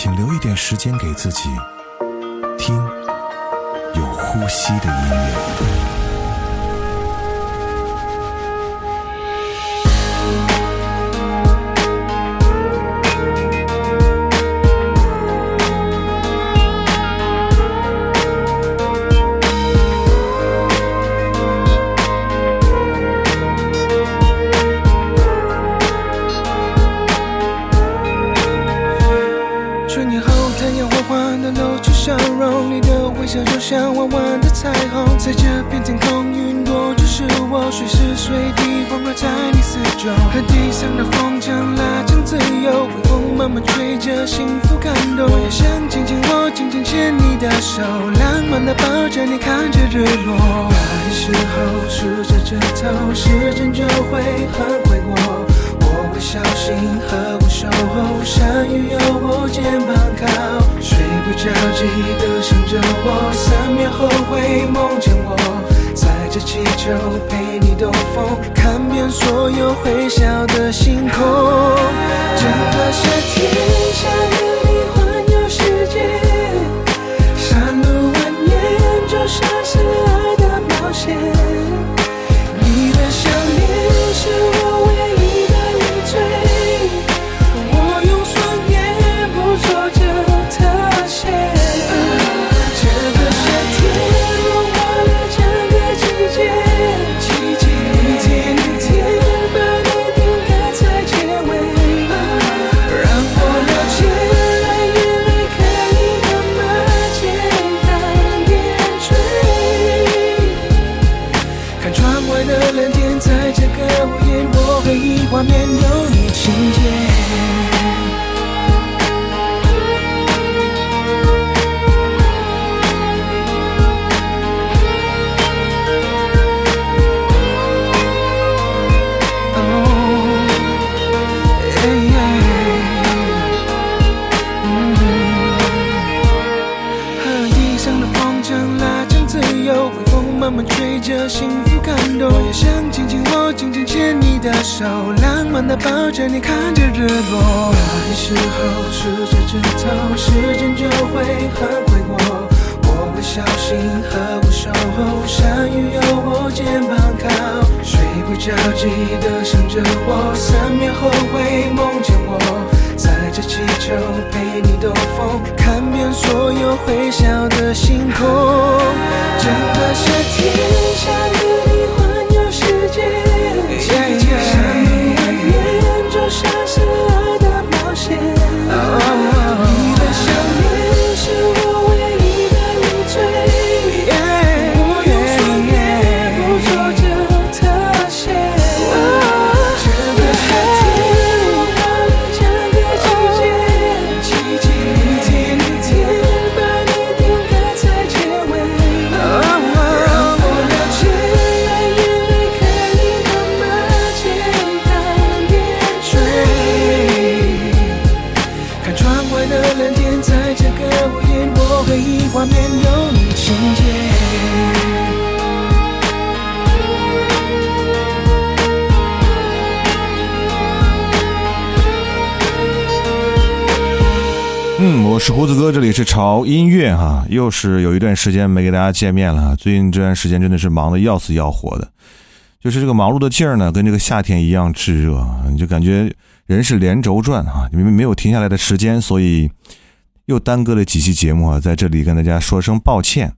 请留一点时间给自己，听有呼吸的音乐。你的微笑就像弯弯的彩虹，在这片天空，云朵就是我，随时随地环绕在你四周。和地上的风筝拉长自由，微风慢慢吹着，幸福感动。我也想紧紧握，紧紧牵你的手，浪漫的抱着你，看着日落。来时候数着指头，时间就会很快过。我会小心呵护守候，山雨有我肩膀靠，睡不着记得想着我，三秒后会梦见我，载着气球陪你兜风，看遍所有会笑的星空。整个夏天想跟你环游世界，山路蜿蜒就像是爱的冒险。你的笑脸是我整个夏天胡子哥，这里是潮音乐哈，又是有一段时间没给大家见面了。最近这段时间真的是忙得要死要活的，就是这个忙碌的劲儿呢，跟这个夏天一样炙热，你就感觉人是连轴转啊，因为没有停下来的时间，所以又耽搁了几期节目啊，在这里跟大家说声抱歉。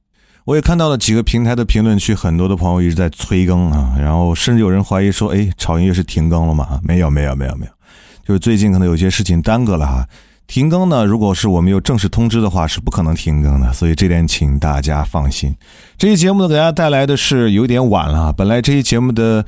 我也看到了几个平台的评论区，很多的朋友一直在催更啊，然后甚至有人怀疑说，哎，潮音乐是停更了吗？没有，没有，没有，没有，就是最近可能有些事情耽搁了哈。停更呢，如果是我们有正式通知的话，是不可能停更的，所以这点请大家放心。这期节目呢，给大家带来的是有点晚了，本来这期节目的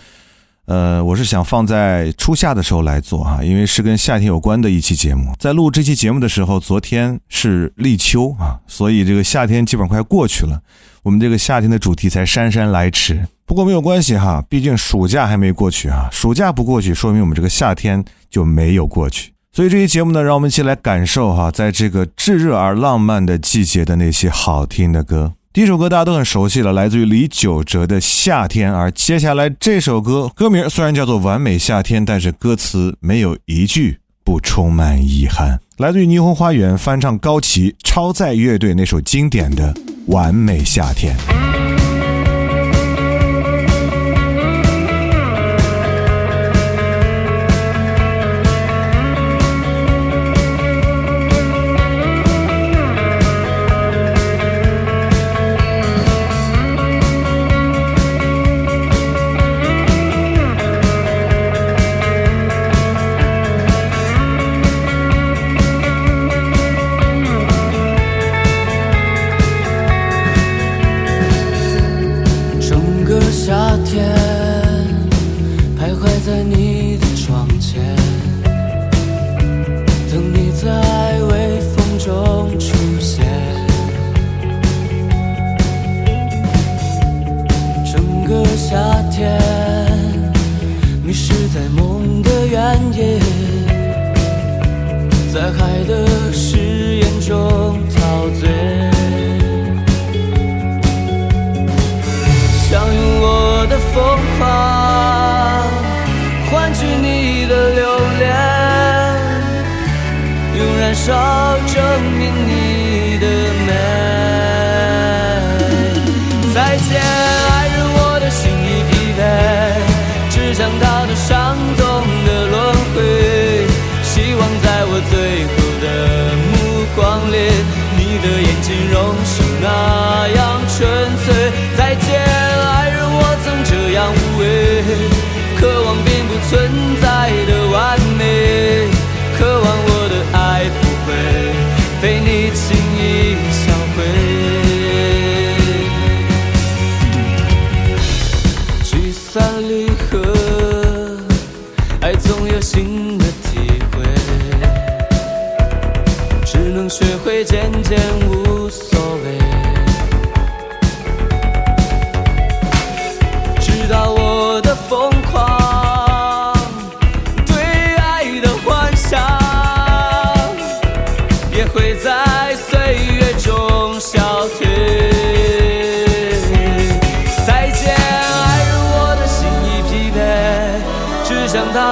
呃，我是想放在初夏的时候来做哈，因为是跟夏天有关的一期节目。在录这期节目的时候，昨天是立秋啊，所以这个夏天基本快过去了。我们这个夏天的主题才姗姗来迟。不过没有关系哈，毕竟暑假还没过去啊，暑假不过去，说明我们这个夏天就没有过去。所以这期节目呢，让我们一起来感受哈，在这个炙热而浪漫的季节的那些好听的歌。第一首歌大家都很熟悉了，来自于李玖哲的《夏天》。而接下来这首歌，歌名虽然叫做《完美夏天》，但是歌词没有一句不充满遗憾。来自于霓虹花园翻唱高旗超载乐队那首经典的《完美夏天》。少证明你的美。再见，爱人，我的心已疲惫，只想逃脱伤痛的轮回。希望在我最后的目光里，你的眼睛仍是那样纯粹。再见，爱人，我曾这样无畏，渴望并不存在。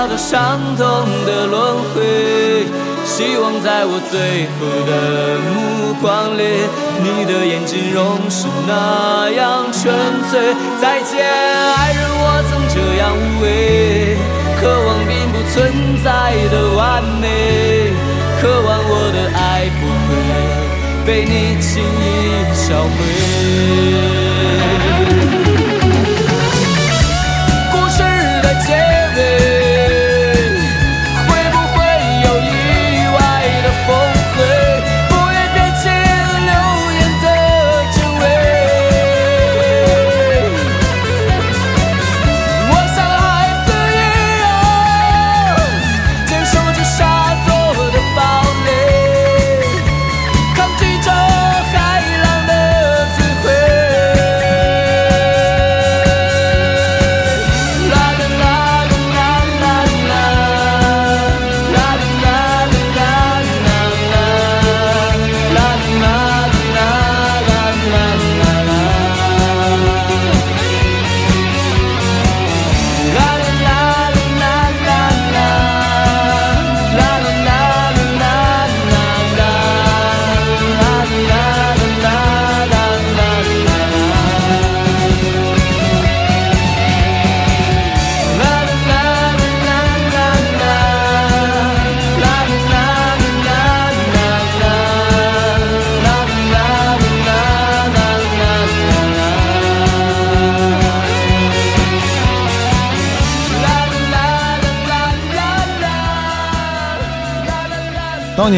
那伤痛的轮回希望在我最后的目光里你的眼睛仍是那样纯粹。再见爱人我曾这样无畏渴望并不存在的完美渴望我的爱不会被你轻易销毁。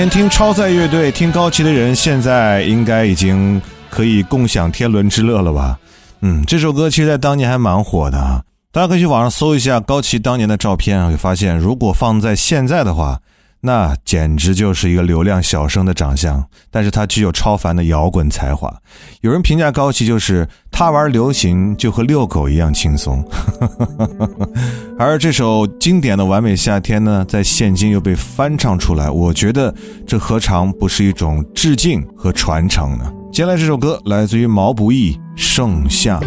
听超载乐队、听高旗的人，现在应该已经可以共享天伦之乐了吧？嗯，这首歌其实在当年还蛮火的啊。大家可以去网上搜一下高旗当年的照片啊，会发现如果放在现在的话，那简直就是一个流量小生的长相。但是他具有超凡的摇滚才华。有人评价高旗就是他玩流行就和遛狗一样轻松。而这首经典的《完美夏天》呢，在现今又被翻唱出来，我觉得这何尝不是一种致敬和传承呢？接下来这首歌来自于毛不易，《盛夏》。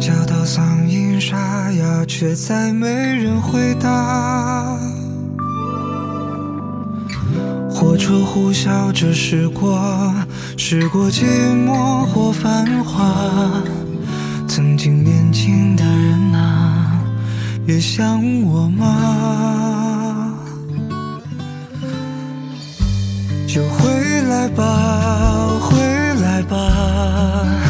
叫到嗓音沙哑，却再没人回答。火车呼啸着驶过，驶过寂寞或繁华。曾经年轻的人啊，也想我吗？就回来吧，回来吧。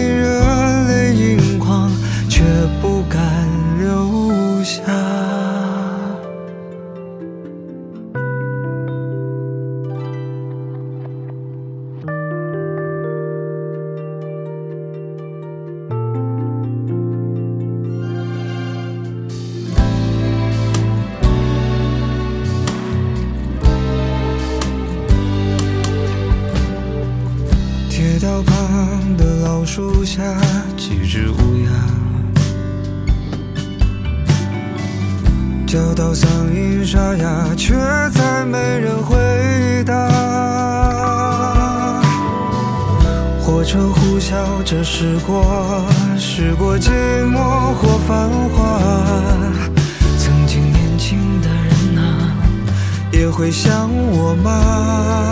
下几只乌鸦。叫到嗓音沙哑却再没人回答。火车呼啸着驶过驶过寂寞或繁华。曾经年轻的人啊也会想我吗？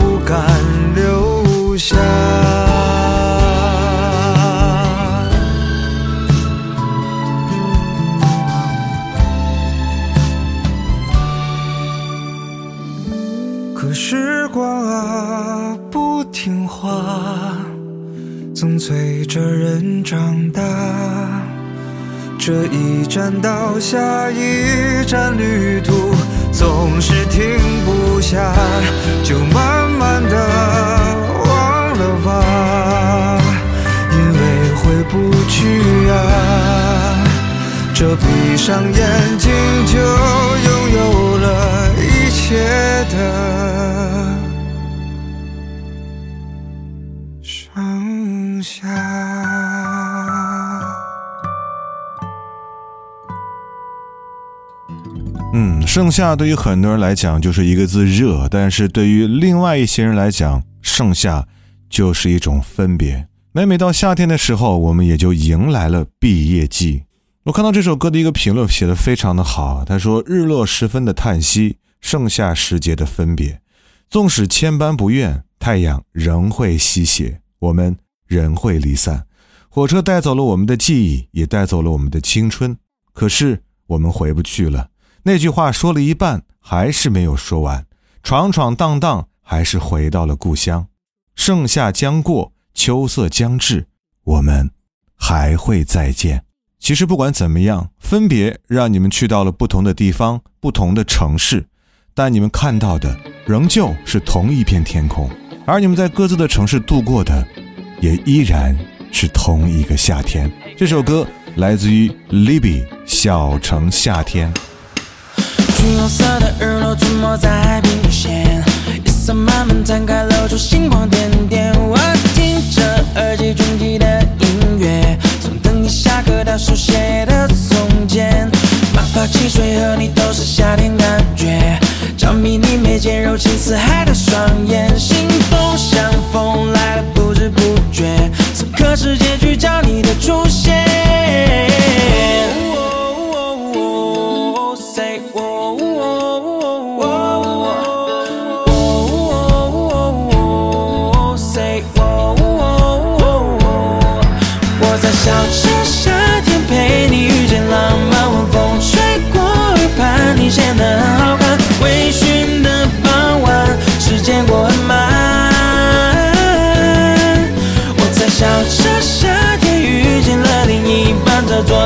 这一站到下一站，旅途总是停不下，就慢慢的忘了吧，因为回不去啊。这闭上眼睛就拥有了一切的。盛夏对于很多人来讲就是一个字热，但是对于另外一些人来讲，盛夏就是一种分别。每每到夏天的时候，我们也就迎来了毕业季。我看到这首歌的一个评论写的非常的好，他说：“日落时分的叹息，盛夏时节的分别，纵使千般不愿，太阳仍会西斜，我们仍会离散。火车带走了我们的记忆，也带走了我们的青春。可是我们回不去了。那句话说了一半，还是没有说完。闯闯荡荡，还是回到了故乡。盛夏将过，秋色将至，我们还会再见。其实不管怎么样，分别让你们去到了不同的地方、不同的城市，但你们看到的仍旧是同一片天空，而你们在各自的城市度过的，也依然是同一个夏天。这首歌来自于 Libby《小城夏天》。橘红色的日落沉没在海平线，夜色慢慢摊开，露出星光点点。我听着耳机中记的音乐，从等你下课到书写的从前，妈妈汽水和你都是夏天感觉，着迷你眉间柔情似海的双眼，心动像风来了不知不觉，此刻世界聚焦你的出现。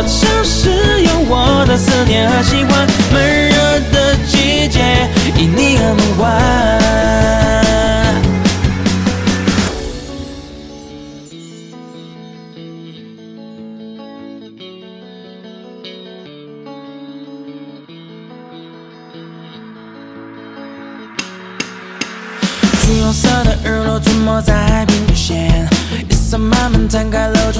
城市有我的思念和喜欢。闷热的季节，因你而梦幻。橘黄色的日落沉没在海平线，夜色慢慢摊开，露出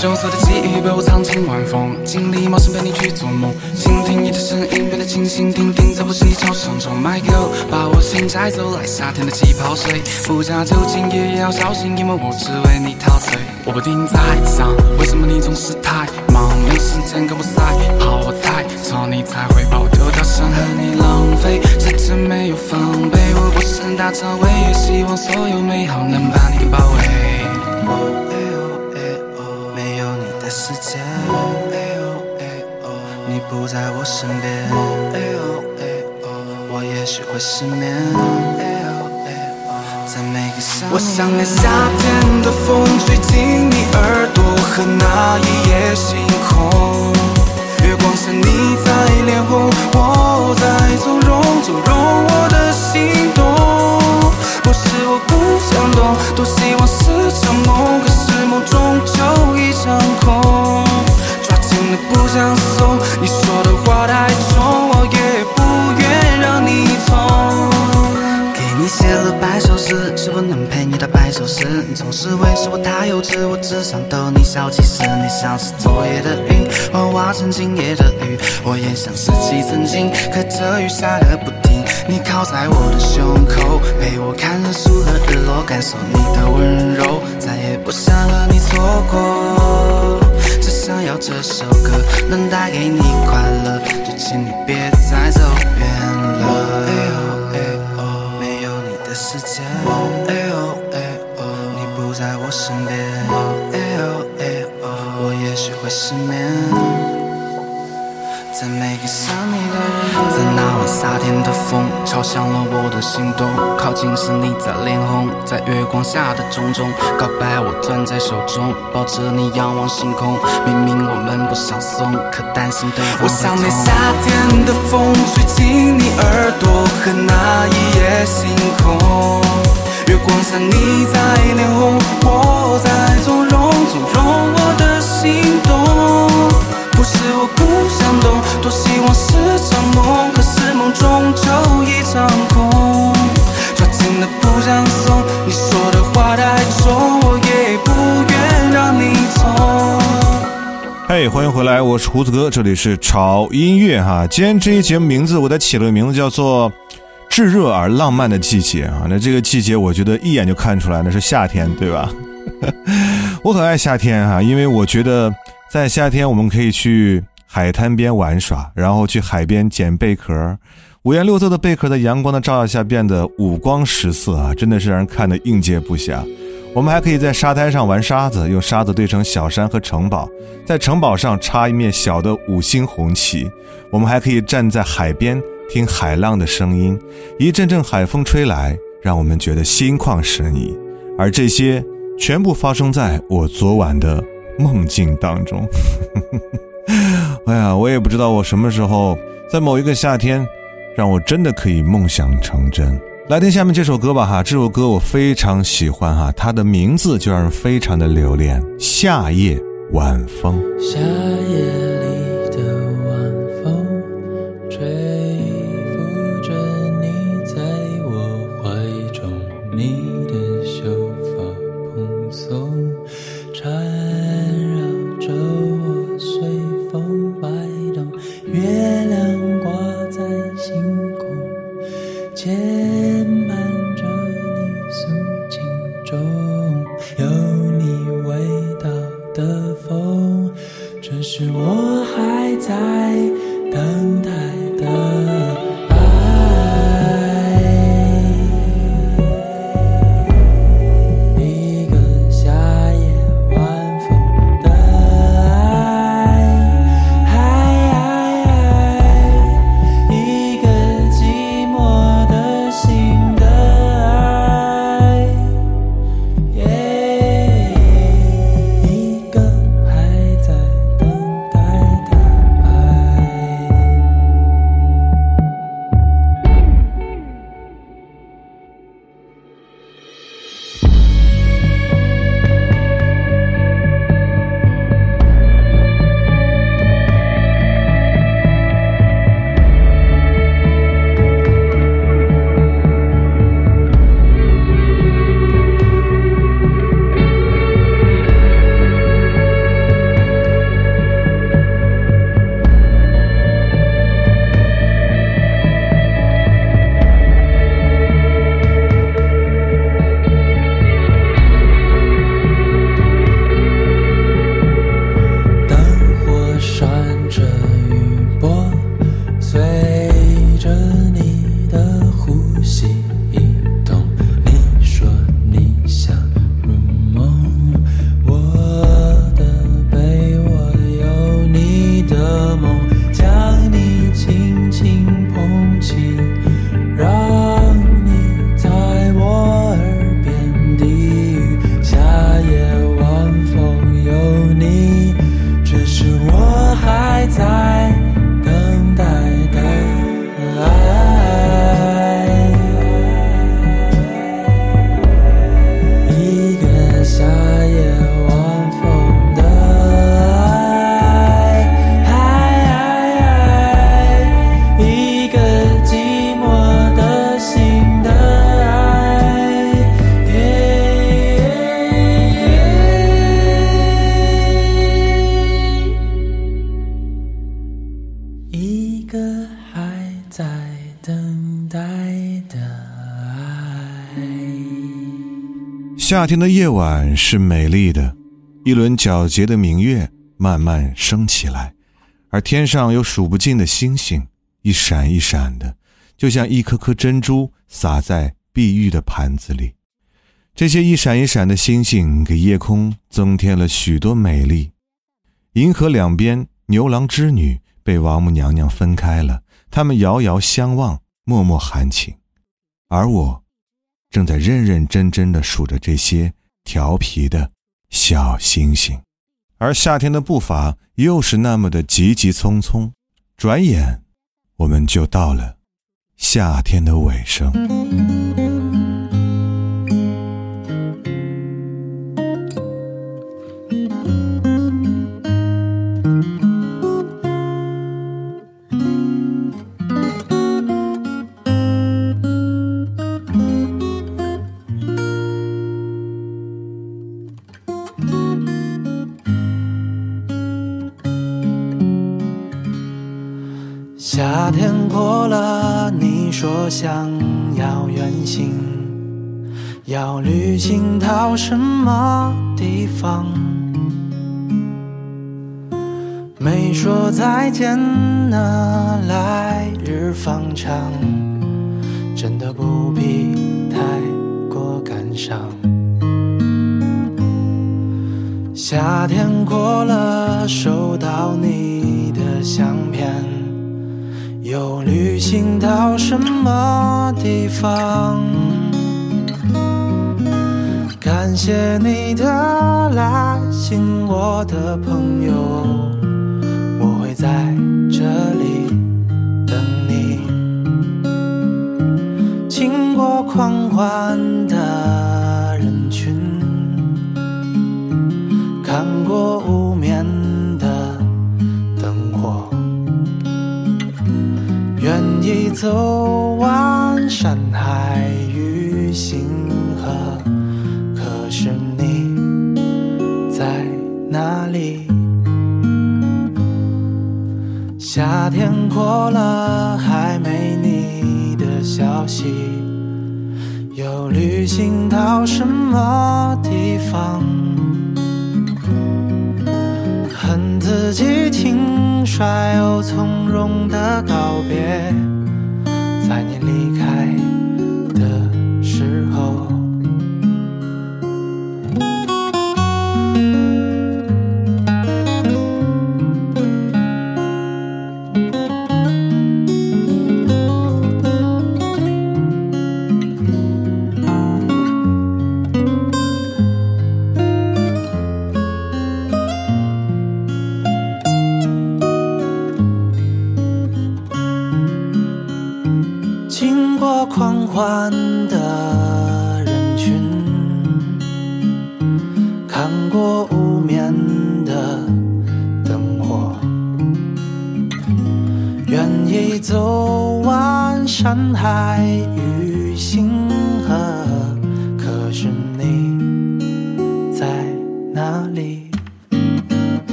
旧色的记忆被我藏进晚风，经历冒险陪你去做梦，倾听你的声音变得清醒听听，在我心里潮声中。Michael，把我心摘走，来夏天的气泡水，不加酒精也要小心，因为我只为你陶醉。我不停在想，为什么你总是太忙，没时间跟我赛跑，我太吵，你才会把我丢掉，想和你浪费，世界没有防备，我不是大长尾，也希望所有美好能把你给包围。身边。我也许会失眠，在每个我想念夏天的风吹进你耳朵和那一夜星空，月光下你在脸红，我在纵容，纵容我的心动。不是我不想懂，多希望是场梦，可是梦终究一场空。不想送，你说的话太重，我也不愿让你痛。给你写了百首诗，是不能陪你到白首时。你总是会说我太幼稚，我只想逗你笑。其实你像是昨夜的云，幻化成今夜的雨。我也想拾起曾经，可这雨下个不停。你靠在我的胸口，陪我看日出和日落，感受你的温柔，再也不想和你错过。想要这首歌能带给你快乐，就请你别再走远了。哎呦哎哦，没有你的世界。哎呦哎哦，你不在我身边。哎呦哎哦，我也许会失眠。在每个想你的，在那晚夏天的风，敲响了我的心动。靠近时你在脸红，在月光下的种种，告白我攥在手中，抱着你仰望星空。明明我们不想送，可担心对方。我想念夏天的风，吹进你耳朵和那一夜星空。月光下你在脸红，我在纵容，纵容我的心动。不是我不想懂，多希望是场梦，可是梦终究一场空。抓紧的不想送，你说的话太重，我也不愿让你痛。嘿欢迎回来，我是胡子哥，这里是潮音乐哈。今天这一节目名字我给起了个名字叫做《炙热而浪漫的季节》啊。那这个季节，我觉得一眼就看出来那是夏天，对吧？我很爱夏天哈，因为我觉得在夏天我们可以去海滩边玩耍，然后去海边捡贝壳，五颜六色的贝壳在阳光的照耀下变得五光十色啊，真的是让人看得应接不暇。我们还可以在沙滩上玩沙子，用沙子堆成小山和城堡，在城堡上插一面小的五星红旗。我们还可以站在海边听海浪的声音，一阵阵海风吹来，让我们觉得心旷神怡。而这些全部发生在我昨晚的梦境当中。哎呀，我也不知道我什么时候在某一个夏天，让我真的可以梦想成真。来听下面这首歌吧，哈，这首歌我非常喜欢哈，它的名字就让人非常的留恋，《夏夜晚风》。夏夜里夏天的夜晚是美丽的，一轮皎洁的明月慢慢升起来，而天上有数不尽的星星，一闪一闪的，就像一颗颗珍珠洒在碧玉的盘子里。这些一闪一闪的星星给夜空增添了许多美丽。银河两边，牛郎织女被王母娘娘分开了，他们遥遥相望，脉脉含情，而我。正在认认真真的数着这些调皮的小星星，而夏天的步伐又是那么的急急匆匆，转眼我们就到了夏天的尾声。再见呢，来日方长，真的不必太过感伤。夏天过了，收到你的相片。又旅行到什么地方？感谢你的来信，我的朋友，在这里等你。经过狂欢的人群，看过无眠的灯火，愿意。走夏天过了，还没你的消息。又旅行到什么地方？恨自己轻率又从容的告别。在你离开。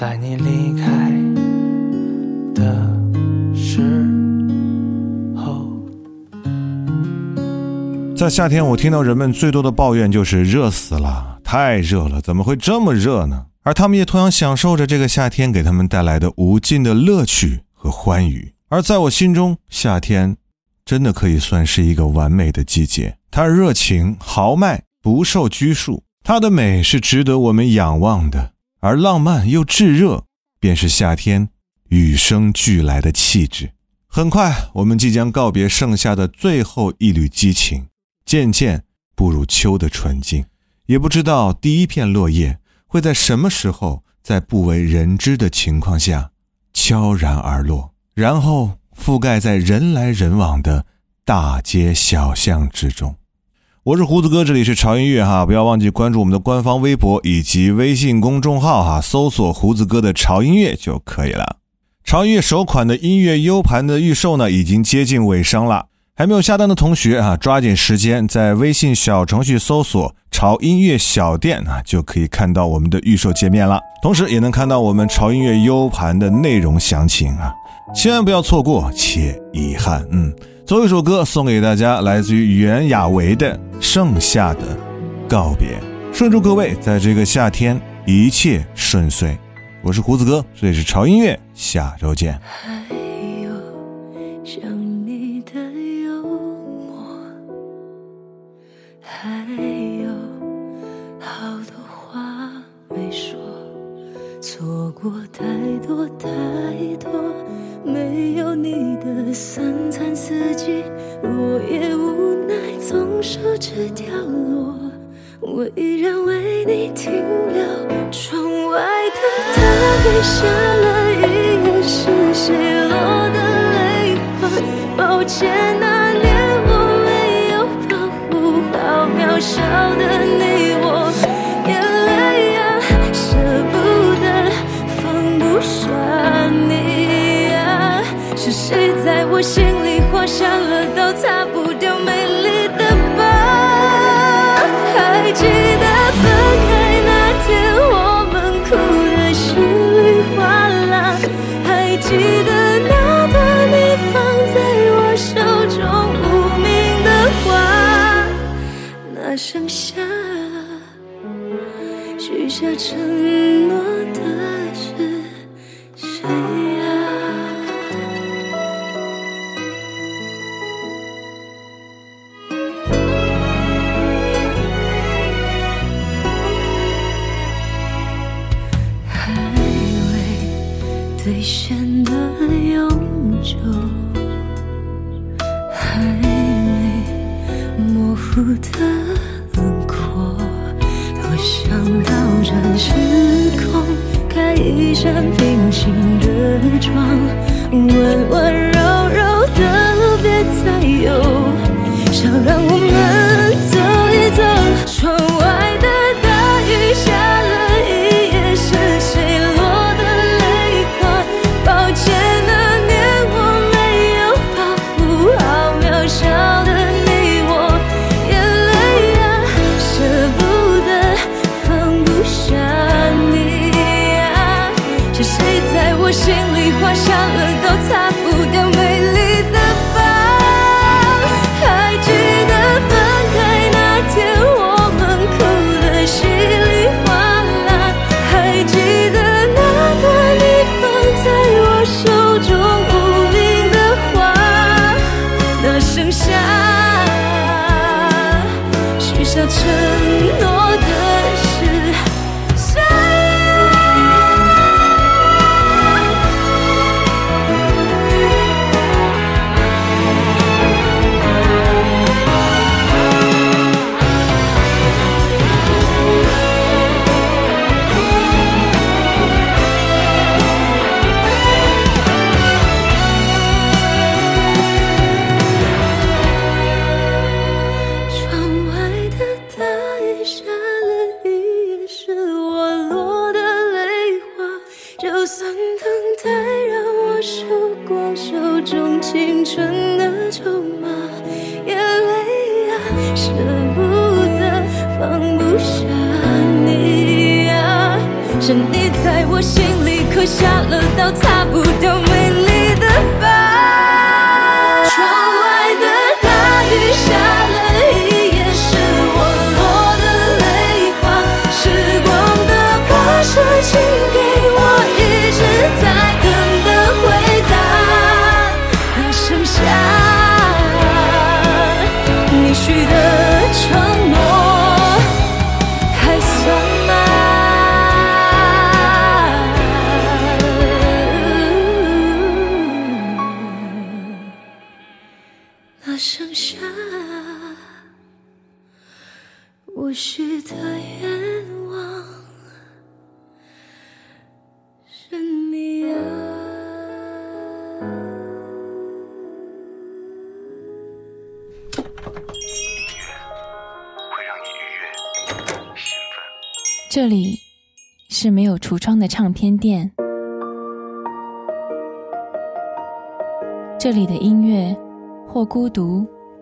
在你离开的时候。在夏天，我听到人们最多的抱怨就是热死了，太热了，怎么会这么热呢？而他们也同样享受着这个夏天给他们带来的无尽的乐趣和欢愉。而在我心中，夏天真的可以算是一个完美的季节，它热情豪迈，不受拘束，它的美是值得我们仰望的，而浪漫又炙热，便是夏天与生俱来的气质。很快，我们即将告别盛夏的最后一缕激情。渐渐步入秋的纯净，也不知道第一片落叶会在什么时候，在不为人知的情况下悄然而落，然后覆盖在人来人往的大街小巷之中。我是胡子哥，这里是潮音乐哈，不要忘记关注我们的官方微博以及微信公众号哈，搜索胡子哥的潮音乐就可以了。潮音乐首款的音乐 U 盘的预售呢，已经接近尾声了。还没有下单的同学啊，抓紧时间在微信小程序搜索“潮音乐小店”啊，就可以看到我们的预售界面了。同时，也能看到我们潮音乐 U 盘的内容详情啊，千万不要错过，且遗憾。嗯，最后一首歌送给大家，来自于袁娅维的《盛夏的告别》。顺祝各位在这个夏天一切顺遂。我是胡子哥，这里是潮音乐，下周见。还有，好多话没说，错过太多太，三餐四季，我也无奈总守这条路。依然为你停留。窗外的大雨下了一夜，是谁落的泪花？抱歉，那年我没有保护好渺小的你我，许下傻，我许的愿望是你啊。会让你愉悦、兴奋。这里是没有橱窗的唱片店。这里的音乐，或孤独，